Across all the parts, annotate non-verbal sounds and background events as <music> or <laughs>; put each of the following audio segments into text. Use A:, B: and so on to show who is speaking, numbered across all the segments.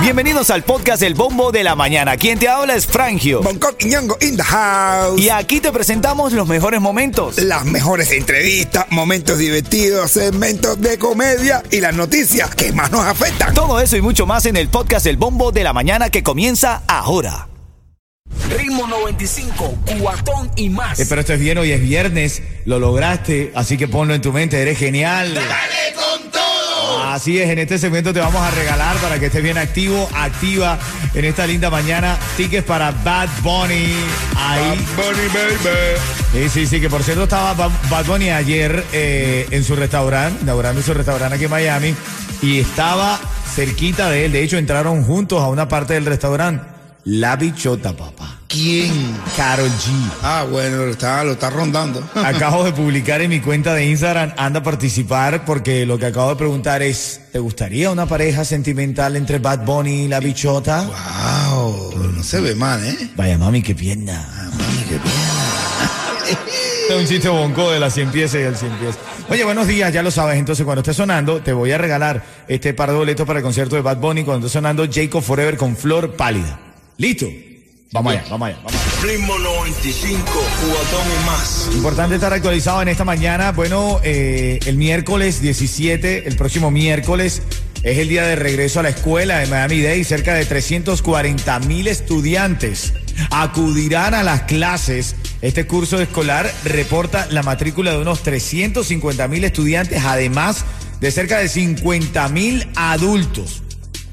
A: Bienvenidos al podcast El Bombo de la Mañana. Quien te habla es Frangio.
B: Bangkok y Ñongo in the house.
A: Y aquí te presentamos los mejores momentos.
B: Las mejores entrevistas, momentos divertidos, segmentos de comedia y las noticias que más nos afectan.
A: Todo eso y mucho más en el podcast El Bombo de la Mañana que comienza ahora.
C: Ritmo 95, cuatón y más.
D: Eh, pero esto es bien, hoy es viernes, lo lograste, así que ponlo en tu mente, eres genial.
B: ¡Dale!
D: Así es, en este segmento te vamos a regalar para que estés bien activo, activa en esta linda mañana, tickets para Bad Bunny. Ahí.
B: Bunny baby.
D: Sí, sí, sí, que por cierto estaba Ba- Bad Bunny ayer eh, en su restaurante, inaugurando su restaurante aquí en Miami, y estaba cerquita de él. De hecho, entraron juntos a una parte del restaurante. La bichota, papá.
B: ¿Quién?
D: Carol G.
B: Ah, bueno, lo está, lo está rondando. <laughs>
D: Acabo de publicar en mi cuenta de Instagram, anda a participar porque lo que acabo de preguntar es, ¿te gustaría una pareja sentimental entre Bad Bunny y la bichota?
B: Wow, no se ve mal, ¿eh?
D: Vaya mami, qué pierna.
B: Mami, qué bien. <laughs>
D: Es un chiste bonco de la 100 pies y el 100 pies. Oye, buenos días, ya lo sabes. Entonces, cuando esté sonando, te voy a regalar este par de boletos para el concierto de Bad Bunny cuando esté sonando Jacob Forever con Flor Pálida. ¿Listo? Vamos allá, vamos allá, vamos allá.
C: Ritmo 95, cuatón y más.
D: Importante estar actualizado en esta mañana. Bueno, eh, el miércoles 17, el próximo miércoles, es el día de regreso a la escuela de Miami Dade. Cerca de 340 mil estudiantes acudirán a las clases. Este curso escolar reporta la matrícula de unos 350 mil estudiantes, además de cerca de 50 mil adultos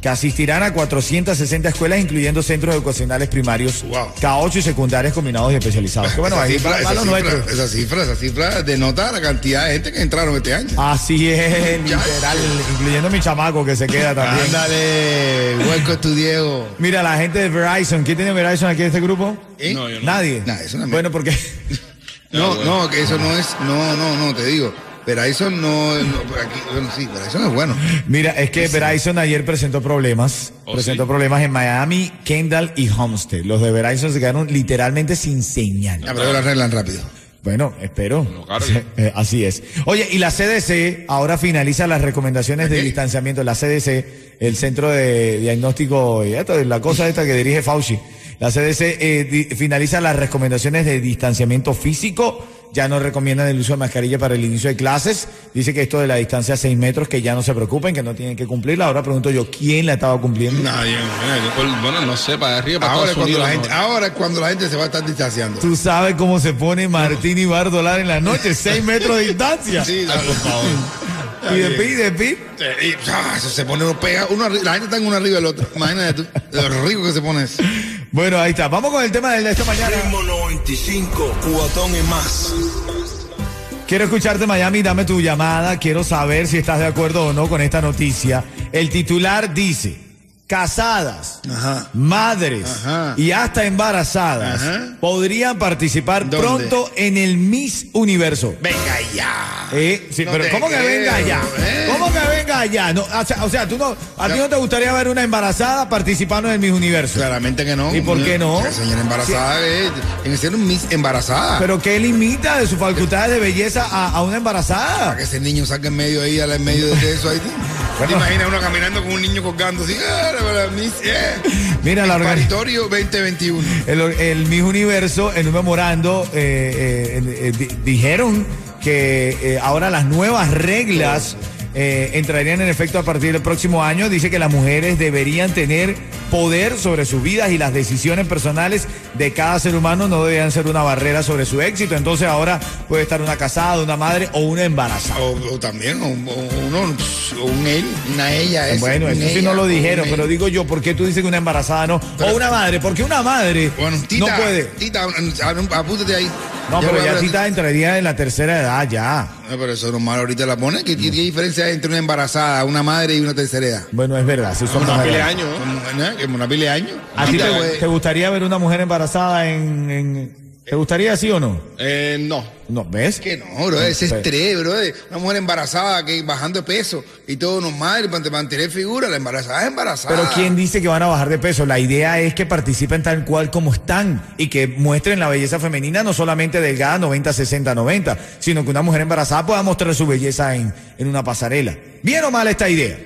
D: que asistirán a 460 escuelas, incluyendo centros educacionales primarios,
B: Wow.
D: K8 y secundarios combinados y especializados. Que bueno,
B: esa,
D: ahí
B: cifra, esa, cifra, esa cifra, esa cifra denota la cantidad de gente que entraron este año.
D: Así es, literal, incluyendo mi chamaco que se queda también.
B: Ándale, hueco tu Diego.
D: Mira, la gente de Verizon, ¿quién tiene Verizon aquí en este grupo?
B: ¿Eh?
C: No, yo no.
D: Nadie.
B: Nah, eso no me-
D: bueno, porque <laughs>
B: No, no, que eso no es, no, no, no, te digo. Eso no, no aquí, bueno, sí, no es bueno.
D: mira, es que Verizon ayer presentó problemas,
C: ¿Oh,
D: presentó
C: sí?
D: problemas en Miami, Kendall y Homestead. Los de Verizon se quedaron literalmente sin señal.
B: Ah, pero lo arreglan rápido.
D: Bueno, espero.
C: No. <laughs>
D: Eh, Así es. Oye, y la CDC ahora finaliza las recomendaciones de distanciamiento. La CDC, el Centro de Diagnóstico, y esto, la cosa esta que dirige Fauci. La CDC eh, di- finaliza las recomendaciones de distanciamiento físico. Ya no recomiendan el uso de mascarilla para el inicio de clases. Dice que esto de la distancia a 6 metros, que ya no se preocupen, que no tienen que cumplirla. Ahora pregunto yo, ¿quién la estaba cumpliendo?
C: Nadie, bueno, no sé, para arriba, para
B: Ahora cuando la gente, ahora es cuando la gente se va a estar distanciando.
D: Tú sabes cómo se pone Martín y Bardolar en la noche, <laughs> 6 metros de distancia.
B: Sí, no, por favor. <laughs>
D: Y de pi, de pi.
B: Y, ah, se pone uno pega, uno la gente está en uno arriba del otro. Imagínate tú, lo rico que se pone eso.
D: Bueno, ahí está. Vamos con el tema de esta mañana.
C: Ritmo 95, cuatón y más.
D: Quiero escucharte Miami, dame tu llamada. Quiero saber si estás de acuerdo o no con esta noticia. El titular dice, casadas,
B: Ajá.
D: madres
B: Ajá.
D: y hasta embarazadas
B: Ajá.
D: podrían participar
B: ¿Dónde?
D: pronto en el Miss Universo.
B: Venga ya.
D: Eh, sí,
B: No
D: pero
B: te
D: ¿cómo que venga ya?
B: ¿eh?
D: ¿Cómo que venga ya? No, o, sea, o sea, tú no, a ti
B: No.
D: te gustaría ver una embarazada participando en el Miss Universo.
B: Claramente que no.
D: ¿Y por qué no?
B: Señora embarazada eh, tiene que ser un Miss embarazada.
D: Pero ¿qué limita de sus facultades de belleza a, a una embarazada?
B: para que ese niño saque en medio ahí, en medio de eso ahí. <laughs> ¿Te imaginas uno caminando con un niño colgando así? Ah, eh.
D: Mira, la organi-
B: Paritorio 2021.
D: El, el Miss Universo, en un memorando, eh, eh, eh, di- dijeron que eh, ahora las nuevas reglas eh, entrarían en efecto a partir del próximo año. Dice que las mujeres deberían tener poder sobre sus vidas y las decisiones personales de cada ser humano no deberían ser una barrera sobre su éxito. Entonces ahora puede estar una casada, una madre o una embarazada.
B: O, o también, o, o uno, o un él, una ella. Es,
D: Bueno, eso sí
B: ella,
D: no lo dijeron, pero digo yo, ¿por qué tú dices que una embarazada no? o una madre, porque una madre
B: Bueno, tita,
D: no puede.
B: Tita, apúntate ahí.
D: No,
B: Ya
D: pero ya
B: ver-
D: Tita entraría en la tercera edad ya.
B: No, pero eso normal ahorita la pone. ¿Qué, diferencia hay entre una embarazada, una madre y una tercera edad?
D: Bueno, es verdad, sí son
C: Una pila de años, ¿no?
B: Como, ¿no? Como una pila de años.
D: ¿A ti
B: Tita,
D: te, gustaría ver una mujer embarazada en, en- ¿Te gustaría sí o no?
C: Eh, no.
D: No, ¿ves?
B: Que no, bro, ese
D: pero-
B: estrés, bro. Una mujer embarazada que bajando de peso y todo normal para mantener figura, la embarazada es embarazada.
D: Pero ¿quién dice que van a bajar de peso? La idea es que participen tal cual como están y que muestren la belleza femenina, no solamente delgada 90, 60, 90, sino que una mujer embarazada pueda mostrar su belleza en, en una pasarela. ¿Bien o mal esta idea?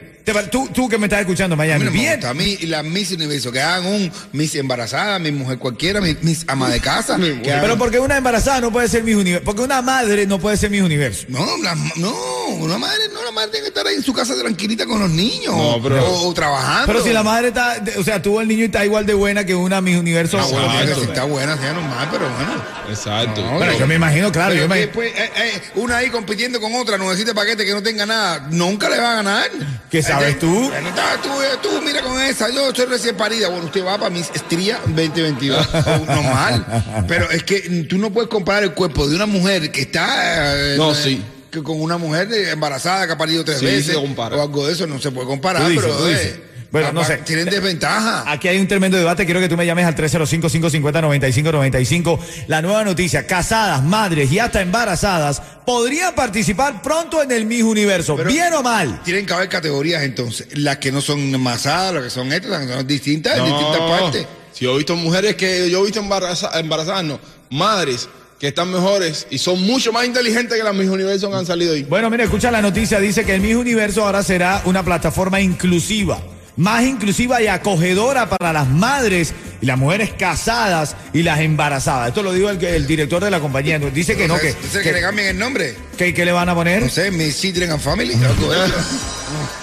D: Tú, tú que me estás escuchando,
B: A mí
D: Miami.
B: no me
D: Bien.
B: gusta. A mí la Miss Universo, que hagan un Miss embarazada, mi mujer cualquiera, mi Miss ama de casa. que <laughs> hagan-
D: Pero porque una embarazada no puede ser Miss Universo. Porque una madre no puede ser Miss Universo.
B: No, la- no, una madre, no, la madre tiene que estar ahí en su casa tranquilita con los niños.
C: No, pero-
B: o, o trabajando.
D: Pero si la madre está, o sea, tuvo el niño y está igual de buena que una Miss Universo.
B: Bueno,
C: Exacto.
B: tiene que ser- está buena, sea normal, pero bueno.
C: Exacto.
B: No, no.
D: yo me imagino, claro,
B: Pero
D: yo me-
B: después, eh, eh, una ahí compitiendo con otra, no necesita paquete que no tenga nada, nunca le va a ganar.
D: ¿Qué sabes
B: Eh,
D: tú?
B: Bueno, tú, eh, tú, mira con esa, yo soy recién parida. Bueno, usted va para mis estrías 2022. Oh, normal. Pero es que tú no puedes comparar el cuerpo de una mujer que está. eh,
C: No, sí.
B: Que con una mujer embarazada que ha parido tres
C: Sí,
B: veces. O algo de eso, no se puede comparar,
D: Tú dices,
B: pero.
D: tú
B: eh.
D: Bueno, no sé.
B: Tienen desventaja.
D: Aquí hay un tremendo debate. Quiero que tú me llames al 305-550-9595. La nueva noticia: casadas, madres y hasta embarazadas podrían participar pronto en el Miss Universo.
B: Pero-
D: ¿Bien o mal?
B: Tienen que haber categorías entonces. Las que no son enmasadas, las que son estas, las que son distintas en distintas partes.
C: Si yo he visto mujeres que yo he visto embaraza- embarazadas, no, madres que están mejores y son mucho más inteligentes que las mis universos que han salido ahí.
D: Bueno, mira, escucha la noticia. Dice que el Miss Universo ahora será una plataforma inclusiva. Más inclusiva y acogedora para las madres y las mujeres casadas y las embarazadas. Esto lo dijo el, el director de la compañía. Dice que no, que,
B: Entonces, que le
D: que,
B: cambien el nombre.
D: que- que le van a poner.
B: No sé, Miss Children and Family. <laughs>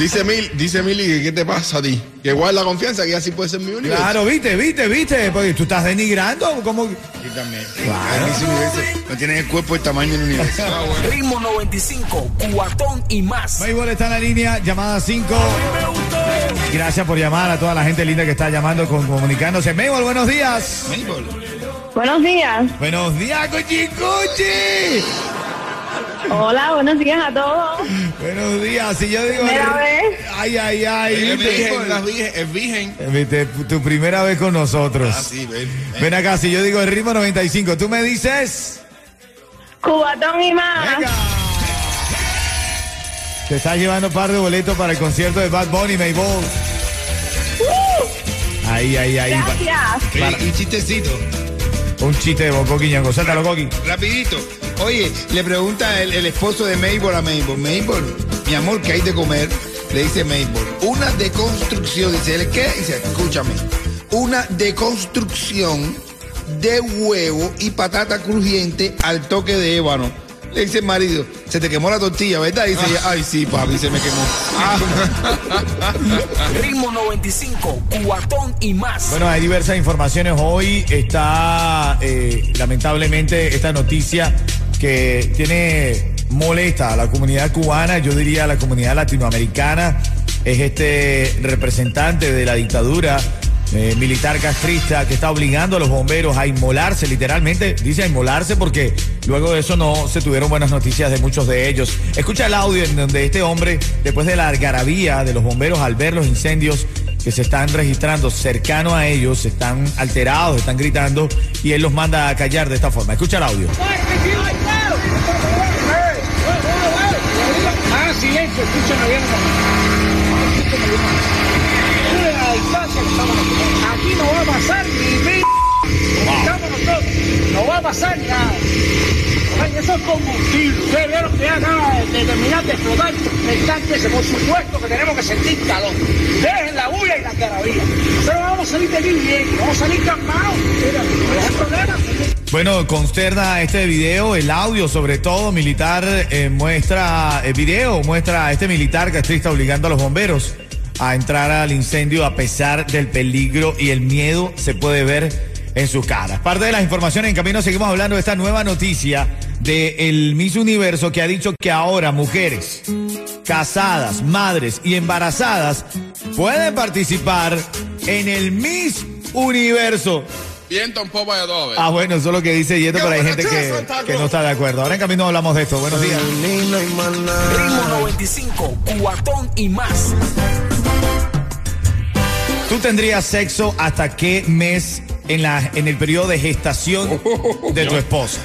C: Dice Mil, dice Mili, que ¿qué te pasa a ti? Que guarda la confianza que así puede ser mi universo.
D: Claro, viste, viste, viste. Porque tú estás denigrando. como
B: Aquí también. Universo no tienen el cuerpo el tamaño del universo.
E: Ritmo 95, cuatón y más.
D: Maybol está en la línea, llamada 5. Gracias por llamar a toda la gente linda que está llamando, con, comunicándose. Maybol, buenos días.
F: Buenos días.
D: Buenos días, Cuchi Cuchi.
F: Hola, buenos días a todos.
D: Buenos días. Si yo digo.
F: Primera vez.
D: Ay, ay, ay.
C: Es virgen, es virgen.
D: Viste, tu primera vez con nosotros.
C: Ah, sí, ven.
D: Ven acá, si yo digo el ritmo 95, tú me dices.
F: Cubatón y más.
D: Venga. Te estás llevando un par de boletos para el concierto de Bad Bunny, Maybol. Ahí, ahí, ahí.
F: Gracias.
B: Y un chistecito,
D: Un chiste de Boco Quiñango. Suéltalo, Coqui.
B: rapidito. Oye, le pregunta el, el esposo de Maybol a Maybol. Maybol, mi amor, ¿qué hay de comer? Le dice Maybol. Una deconstrucción. Dice él, ¿qué? Dice, escúchame. Una deconstrucción de huevo y patata crujiente al toque de ébano. Le dice el marido, se te quemó la tortilla, ¿verdad? Dice ella, ay sí, papi, se me quemó. <laughs>
E: Ritmo 95, cuatón y más.
D: Bueno, hay diversas informaciones. Hoy está, eh, lamentablemente, esta noticia que tiene molesta a la comunidad cubana, yo diría a la comunidad latinoamericana. Es este representante de la dictadura eh, militar castrista que está obligando a los bomberos a inmolarse, literalmente dice a inmolarse porque luego de eso no se tuvieron buenas noticias de muchos de ellos. Escucha el audio en donde este hombre, después de la algarabía de los bomberos al ver los incendios que se están registrando cercano a ellos, están alterados, están gritando y él los manda a callar de esta forma. Escucha el audio.
G: Ah, silencio, escúchame bien. Escúchame bien. Distancia. Aquí no va a pasar ni mi. Estamos nosotros. No va a pasar nada. Ay, eso es combustible. Ustedes vieron que acaba de terminar de explotar el tanque ese. Por supuesto que tenemos que sentir calor. Dejen la bulla y la carabía. Nosotros vamos a salir de aquí bien. Vamos a salir calmados. No hay problema.
D: Bueno, consterna este video, el audio sobre todo militar eh, muestra, el video muestra a este militar castrista obligando a los bomberos a entrar al incendio a pesar del peligro y el miedo se puede ver en sus caras. Parte de las informaciones en camino seguimos hablando de esta nueva noticia de el Miss Universo que ha dicho que ahora mujeres casadas, madres y embarazadas pueden participar en el Miss Universo.
C: Viento en popa de adobe.
D: Ah, bueno, eso es lo que dice Yeto, pero hay gente que, que no está de acuerdo. Ahora en camino hablamos de esto. Buenos días.
E: Ritmo 95, cuatón y más.
D: ¿Tú tendrías sexo hasta qué mes en, la, en el periodo de gestación <laughs> de tu esposa?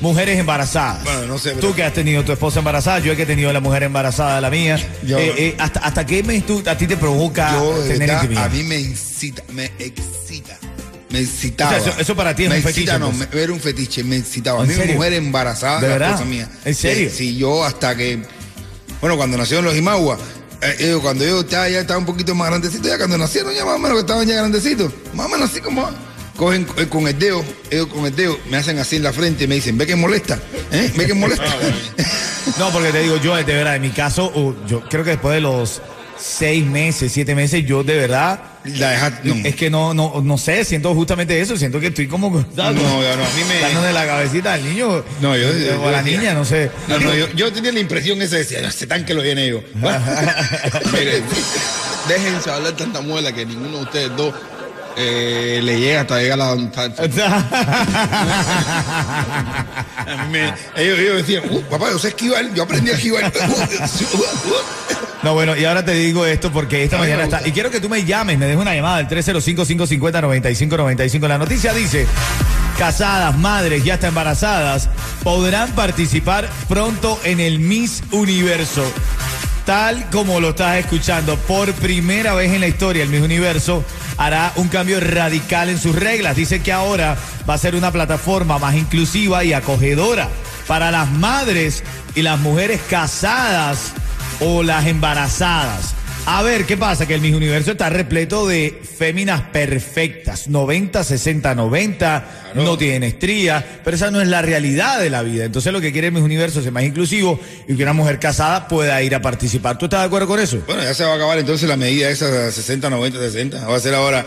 D: Mujeres embarazadas.
B: Bueno, no sé, pero-
D: Tú que has tenido tu esposa embarazada, yo he que he tenido la mujer embarazada, la mía.
B: Yo-
D: Eh, eh, hasta, ¿Hasta qué mes tú, a ti te provoca
B: Yo,
D: tener
B: verdad,
D: intimidad?
B: a mí me incita, me excita. Me excitaba.
D: O sea, eso- eso para ti es
B: me
D: un fetiche,
B: excita, no,
D: entonces.
B: me- era un fetiche, me excitaba. A
D: ¿En
B: mí,
D: serio?
B: mujer embarazada,
D: ¿De
B: la
D: verdad?
B: esposa mía.
D: ¿En serio?
B: Sí, sí, yo hasta que. Bueno, cuando nacieron los Imagua, eh, ellos, cuando yo estaba, ya estaba un poquito más grandecito, ya cuando nacieron ya más o menos que estaban ya grandecitos, más o menos así como cogen eh, con el dedo, ellos con el dedo me hacen así en la frente y me dicen, ve que molesta, ¿eh? Ve que molesta. <laughs>
D: No, porque te digo, yo de verdad, en mi caso, uh, yo creo que después de los seis meses, siete meses, yo de verdad,
B: La deja- no.
D: es que no, no, no sé, siento justamente eso, siento que estoy como,
B: No, no, a mí me-
D: dándole la cabecita al niño,
B: No, yo- yo-
D: o a la
B: yo-
D: niña, no sé.
B: No, no, yo, yo tenía la impresión esa de decir, ese tanque lo viene yo. <laughs>
C: Miren, déjense hablar tanta muela que ninguno de ustedes dos eh, le llega hasta llegar <laughs> a la...
B: Me- ellos, ellos decían, "Uh, papá, yo sé esquivar, yo aprendí a esquivar. <laughs>
D: No, bueno, y ahora te digo esto porque esta mañana está. Y quiero que tú me llames, me dejes una llamada al 305-550-9595. La noticia dice: casadas, madres, ya hasta embarazadas, podrán participar pronto en el Miss Universo. Tal como lo estás escuchando, por primera vez en la historia, el Miss Universo hará un cambio radical en sus reglas. Dice que ahora va a ser una plataforma más inclusiva y acogedora para las madres y las mujeres casadas o las embarazadas. A ver, ¿qué pasa? Que el Miss Universo está repleto de féminas perfectas, 90, 60, 90, no tienen estrías, pero esa no es la realidad de la vida. Entonces lo que quiere el Miss Universo es ser más inclusivo y que una mujer casada pueda ir a participar. ¿Tú estás de acuerdo con eso?
B: Bueno, ya se va a acabar entonces la medida esa 60, 90, 60. Va a ser ahora.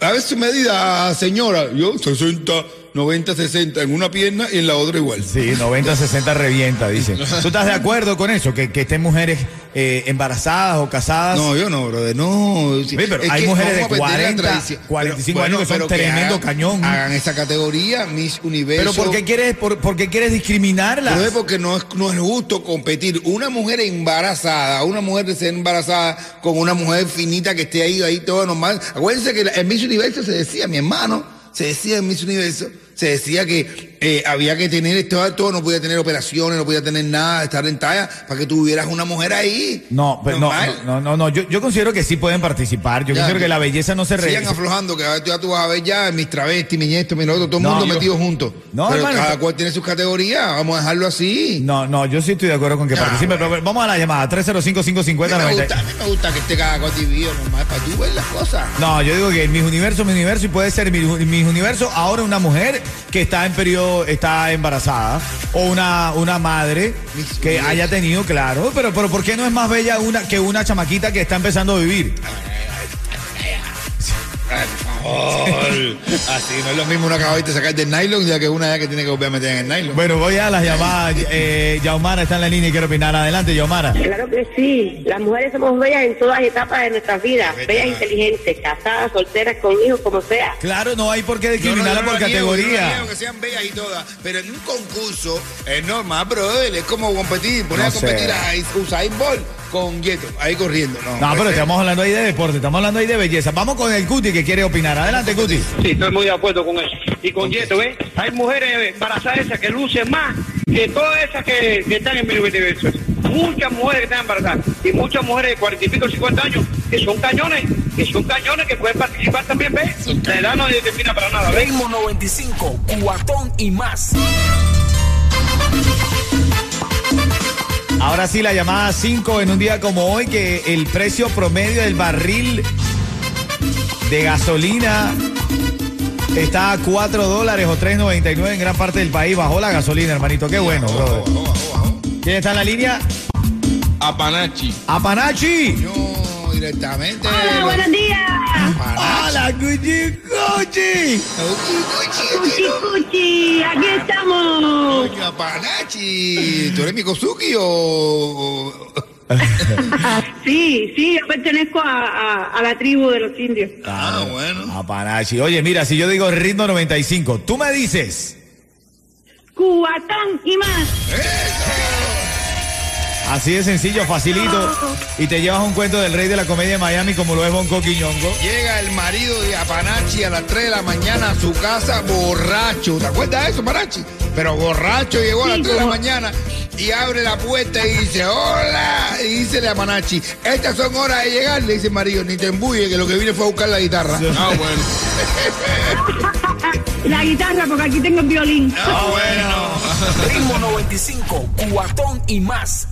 B: A ver su medida, señora. Yo 60, 90, 60 en una pierna y en la otra igual.
D: Sí, 90, 60 revienta, dice. <laughs> ¿Tú estás de acuerdo con eso? Que, que estén mujeres eh, embarazadas o casadas.
B: No, yo no, brother, no.
D: Sí, pero
B: Es
D: hay
B: que
D: mujeres de
B: vamos a perder la
D: 40,
B: tradición.
D: 45 años que son
B: pero
D: tremendo
B: hagan-
D: cañón.
B: Hagan esa categoría, Miss Universo.
D: pero ¿por qué quieres, por, por qué quieres discriminarlas?
B: Pero es porque no es, no es justo competir una mujer embarazada, una mujer recién embarazada con una mujer finita que esté ahí, ahí todo normal. Acuérdense que en Miss Universo se decía, mi hermano, se decía en Miss Universo, se decía que eh, había que tener esto, todo, no podía tener operaciones, no podía tener nada, estar en talla, para que tuvieras una mujer ahí.
D: No, pero no, no, no, no, yo, yo considero que sí pueden participar. Yo
B: Ya,
D: considero que la belleza no se re...
B: Sigan aflojando, que ya tú vas a ver ya mis travestis, mi esto, mi otro, todo el
D: No,
B: mundo
D: yo-
B: metido juntos.
D: No,
B: pero
D: hermano,
B: cada cual tiene sus categorías, vamos a dejarlo así.
D: No, no, yo sí estoy de acuerdo con que
B: Ah,
D: participen, pero vamos a la llamada,
B: A mí me
D: 305-550-90.
B: gusta, a mí me gusta que esté cada cual dividido normal, para tú ver las cosas.
D: No, yo digo que Miss Universo, Miss Universo y puede ser Miss Miss Universo ahora una mujer que está en periodo, está embarazada o una, una madre que haya tenido, claro, pero, pero ¿por qué no es más bella una que una chamaquita que está empezando a vivir?
B: Por. Así no es lo mismo una que de sacar del nylon ya que una ya que tiene que volver a meter en el nylon.
D: Bueno, voy a las llamadas. Eh, Yaumara está en la línea y quiere opinar. Adelante, Yaumara.
F: Claro que sí. Las mujeres somos bellas en todas etapas de nuestras vidas. Bellas, inteligentes, casadas, solteras, con hijos, como sea.
D: Claro, no hay por qué
B: no-
D: discriminarla
B: no
D: por
B: yo no la
D: categoría.
B: niego que sean bellas y todas, pero en un concurso es normal, brother, es como competir, poner
D: No
B: a competir
D: sé.
B: a Usain Bolt con Yeto, ahí corriendo. No,
D: No, pero estamos hablando ahí de deporte, estamos hablando ahí de belleza. Vamos con el Cuti que quiere opinar. Adelante, Cuti.
G: Sí, estoy muy de acuerdo con eso. Y con Yeto, ¿ves? Hay mujeres embarazadas esas que lucen más que todas esas que, que están en mi universo. Muchas mujeres que están embarazadas y muchas mujeres de 40 y pico, 50 años que son cañones, que son cañones que pueden participar también, ¿ves? La edad no determina para nada, ¿ves?
E: Ritmo 95, cuatón y más.
D: Ahora sí, la llamada 5 en un día como hoy, que el precio promedio del barril de gasolina está a 4 dólares o 3.99 en gran parte del país. Bajó la gasolina, hermanito. Qué bueno, brother. ¿Quién está en la línea?
C: Apanachi.
D: ¡Apanachi!
B: No, directamente.
F: Hola, buenos días.
D: ¡Hola, Cuchi Cuchi!
F: Cuchi, cuchi, aquí estamos.
B: Apanachi, ¿tú eres mi Kosuki o...? <laughs>
F: Sí, sí, yo pertenezco a, a- a la tribu de los indios.
B: Ah, bueno.
D: Apanachi. Oye, mira, si yo digo ritmo 95, tú me dices.
F: Cubatón y más.
D: Así de sencillo, facilito. Y te llevas un cuento del rey de la comedia de Miami como lo es Bonco Quiñongo.
B: Llega el marido de Apanachi a las 3 de la mañana a su casa borracho. ¿Te acuerdas de eso, Apanachi? Pero borracho llegó a las
F: Sí,
B: 3 de la mañana y abre la puerta y dice, hola. Y dice a Apanachi, estas son horas de llegar. Le dice el marido, ni te embuye que lo que vine fue a buscar la guitarra.
C: Ah, bueno. <laughs>
F: La guitarra, porque aquí tengo el violín.
B: Ah, bueno.
E: Ritmo 95, cuatón y más.